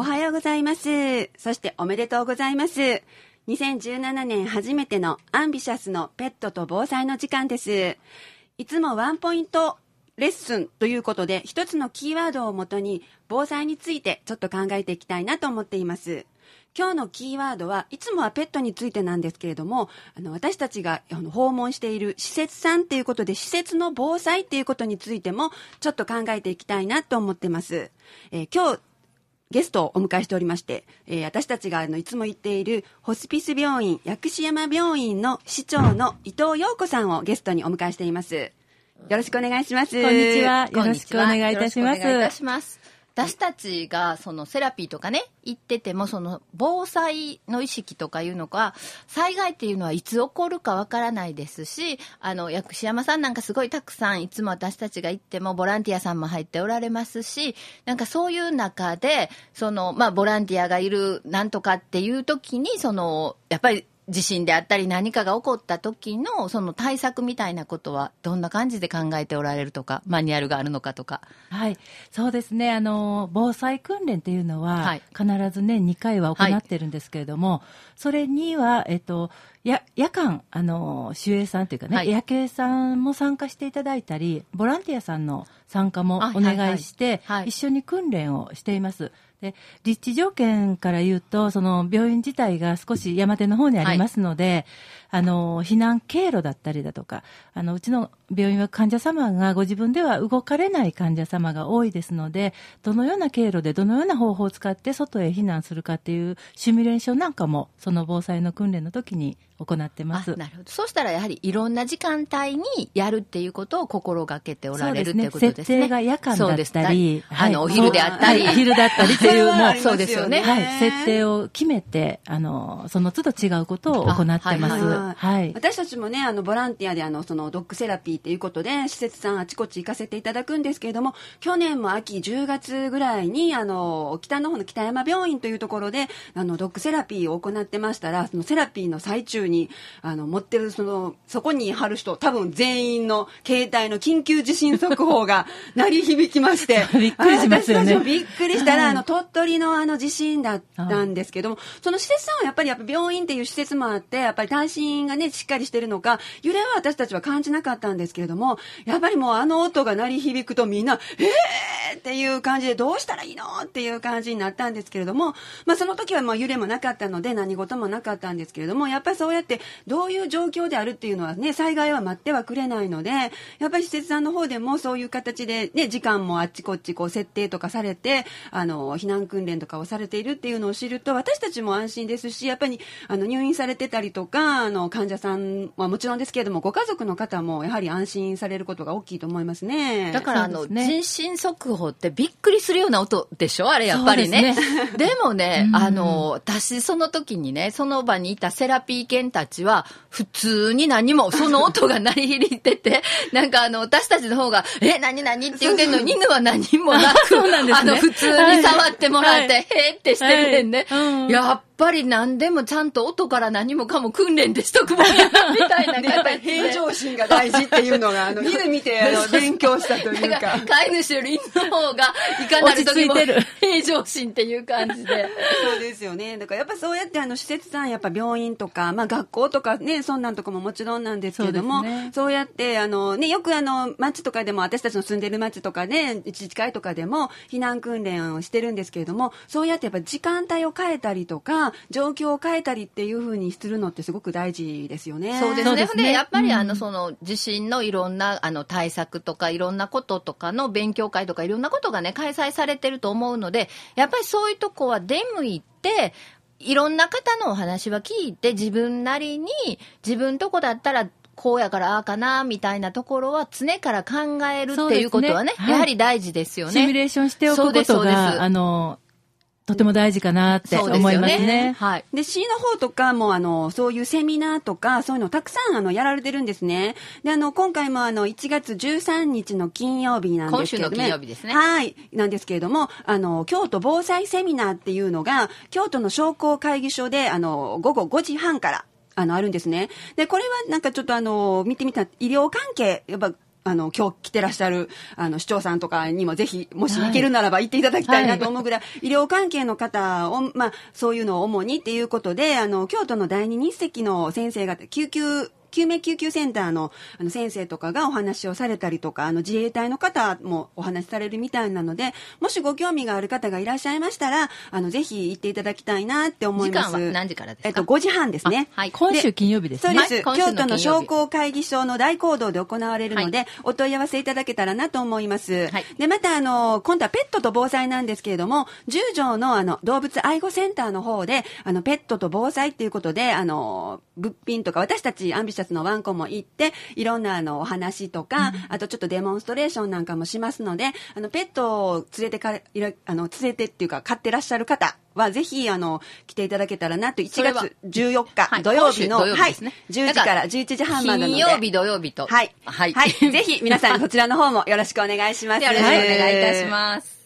おはようございます。そしておめでとうございます。2017年初めてのアンビシャスのペットと防災の時間です。いつもワンポイントレッスンということで、一つのキーワードをもとに防災についてちょっと考えていきたいなと思っています。今日のキーワードはいつもはペットについてなんですけれどもあの私たちが訪問している施設さんっていうことで施設の防災っていうことについてもちょっと考えていきたいなと思ってます。えー、今日ゲストをお迎えしておりまして、えー、私たちがあのいつも行っているホスピス病院薬師山病院の市長の伊藤陽子さんをゲストにお迎えしています。よろしくお願いします。こんにちは。よろしくお願いいたします。私たちがそのセラピーとかね行っててもその防災の意識とかいうのが災害っていうのはいつ起こるかわからないですしあの薬師山さんなんかすごいたくさんいつも私たちが行ってもボランティアさんも入っておられますしなんかそういう中でそのまあボランティアがいるなんとかっていう時にそのやっぱり地震であったり何かが起こった時のその対策みたいなことはどんな感じで考えておられるとかマニュアルがあるのかとか。はい、そうですね。あの防災訓練っていうのは、必ず年2回は行ってるんですけれども、はい、それにはえっとや夜間あの守衛さんというかね、はい、夜景さんも参加していただいたり、ボランティアさんの参加もお願いして、一緒に訓練をしています。で立地条件から言うと、その病院自体が少し山手の方にありますますので、はい、あの避難経路だったりだとか、あのうちの病院は患者様がご自分では動かれない患者様が多いですので、どのような経路でどのような方法を使って外へ避難するかっていうシミュレーションなんかも、その防災の訓練の時に行ってます。なるほど。そうしたらやはりいろんな時間帯にやるっていうことを心がけておられるっていうことですね。設定が夜間だったり、はい、あの、お昼であったり。お昼だったり っていう、もう、そうですよね。はい。設定を決めて、あの、その都度違うことを行ってます。はい。私たちもね、あの、ボランティアで、あの、その、ドッグセラピーっていうことで、施設さんあちこち行かせていただくんですけれども、去年も秋10月ぐらいに、あの、北の方の北山病院というところで、あの、ドッグセラピーを行ってましたら、そのセラピーの最中に、あの、持ってるそのそこに貼る人多分全員の携帯の緊急地震速報が鳴り響きまして びっくりしますよね。びっくりしたら、あの鳥取のあの地震だったんですけどもその施設さんはやっぱりやっぱ病院っていう施設もあってやっぱり耐震がねしっかりしてるのか揺れは私たちは感じなかったんですけれどもやっぱりもうあの音が鳴り響くとみんなえーっていう感じでどうしたらいいの？っていう感じになったんですけれどもまあその時はもう揺れもなかったので何事もなかったんですけれどもやっぱりそうやってどういう状況であるっていうのはね、災害は待ってはくれないので、やっぱり施設さんの方でもそういう形でね、時間もあっちこっちこう設定とかされて、あの、避難訓練とかをされているっていうのを知ると、私たちも安心ですし、やっぱりあの入院されてたりとか、あの、患者さんはもちろんですけれども、ご家族の方もやはり安心されることが大きいと思いますね。だから、あの、ね、人身速報ってびっくりするような音でしょ？あれやっぱりね。でねでもね、あの、私その時にね、その場にいたセラピー犬たちは、普通に何も、その音が鳴り響いてて、なんかあの、私たちの方が、え、何何って言ってんのに、犬は何もなく、あの、普通に触ってもらって、はい、へーってしてるねんね。やっぱり何でもちゃんと音から何もかも訓練でしとくもんやな、みたいな形で。平常心が大事っていうのが、あの、犬見て、あの、勉強したというか。飼い主より犬の方が、いかなる時も平常心っていう感じで。そうですよね。だからやっぱそうやって、あの、施設さん、やっぱ病院とか、まあ学校とかね、そんなんとかももちろんなんですけども、そうね、そうやって、あの、ね、よくあの、町とかでも、私たちの住んでる町とかね、自治会とかでも、避難訓練をしてるんですけれども、そうやってやっぱ時間帯を変えたりとか、状況を変えたりっていうふうにするのってすごく大事ですよね。そうですね。で、ね、やっぱりあの、その地震のいろんなあの対策とかいろんなこととかの勉強会とかいろんなことがね、開催されてると思うので、やっぱりそういうとこは出向いて、いろんな方のお話は聞いて、自分なりに、自分とこだったら、こうやからああかなみたいなところは常から考えるっていうことはね、ねやはり大事ですよね。シミュレーションしておくことが、あの、とても大事かなって思いますね。ねはい。で、市の方とかも、あの、そういうセミナーとか、そういうのたくさん、あの、やられてるんですね。で、あの、今回も、あの、1月13日の金曜日なんですけど、ね、今週の金曜日ですね。はい。なんですけれども、あの、京都防災セミナーっていうのが、京都の商工会議所で、あの、午後5時半から、あの、あるんですね。で、これはなんかちょっとあの、見てみた、医療関係、やっぱ、あの、今日来てらっしゃる、あの、市長さんとかにもぜひ、もし行けるならば行っていただきたいなと思うぐらい、はい、医療関係の方を、まあ、そういうのを主にっていうことで、あの、京都の第二日赤の先生方、救急救命救急センターのあの先生とかがお話をされたりとか、あの自衛隊の方もお話しされるみたいなので、もしご興味がある方がいらっしゃいましたら、あのぜひ行っていただきたいなって思います。時間は何時からですか？えっと、5時半ですね。はい。今週金曜日ですね。そうです。京都の商工会議所の大講堂で行われるので、はい、お問い合わせいただけたらなと思います。はい、で、また、あの、今度はペットと防災なんですけれども、十条のあの、動物愛護センターの方で、あの、ペットと防災っていうことで、あの、物品とか、私たちアンビシャスのワンコも行って、いろんなあのお話とか、うん、あとちょっとデモンストレーションなんかもしますので、あのペットを連れてか、いらあの連れてっていうか飼ってらっしゃる方はぜひあの来ていただけたらなと。1月14日土曜日の、はい、はい、10時から11時半までの金曜日土曜日と。はい、はい、はい、ぜひ皆さんこちらの方もよろしくお願いします。よろしくお願いいたします。